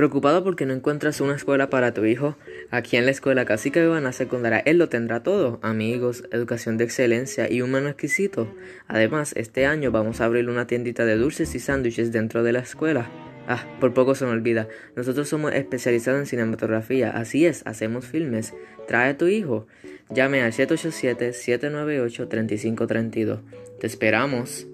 ¿Preocupado porque no encuentras una escuela para tu hijo? Aquí en la escuela Cacique Bebana Secundaria él lo tendrá todo, amigos, educación de excelencia y un menú exquisito. Además, este año vamos a abrir una tiendita de dulces y sándwiches dentro de la escuela. Ah, por poco se me olvida. Nosotros somos especializados en cinematografía. Así es, hacemos filmes. Trae a tu hijo. Llame al 787-798-3532. Te esperamos.